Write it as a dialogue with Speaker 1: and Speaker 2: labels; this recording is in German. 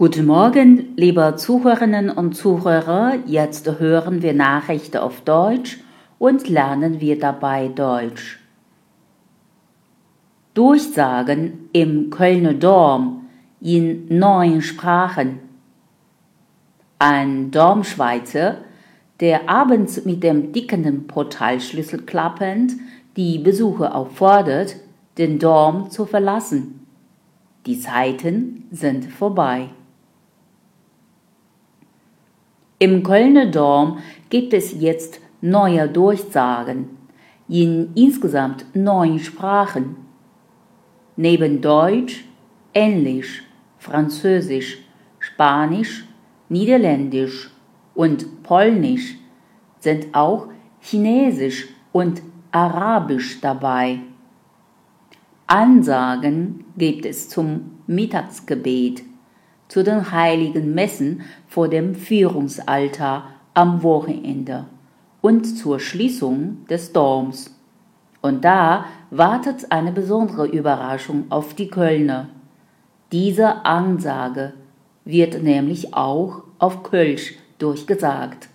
Speaker 1: Guten Morgen, liebe Zuhörerinnen und Zuhörer. Jetzt hören wir Nachrichten auf Deutsch und lernen wir dabei Deutsch. Durchsagen im Kölner Dom in neun Sprachen. Ein Domschweizer, der abends mit dem dicken Portalschlüssel klappend die Besucher auffordert, den Dom zu verlassen. Die Zeiten sind vorbei. Im Kölner Dom gibt es jetzt neue Durchsagen in insgesamt neun Sprachen. Neben Deutsch, Englisch, Französisch, Spanisch, Niederländisch und Polnisch sind auch Chinesisch und Arabisch dabei. Ansagen gibt es zum Mittagsgebet zu den heiligen Messen vor dem Führungsaltar am Wochenende und zur Schließung des Doms. Und da wartet eine besondere Überraschung auf die Kölner. Diese Ansage wird nämlich auch auf Kölsch durchgesagt.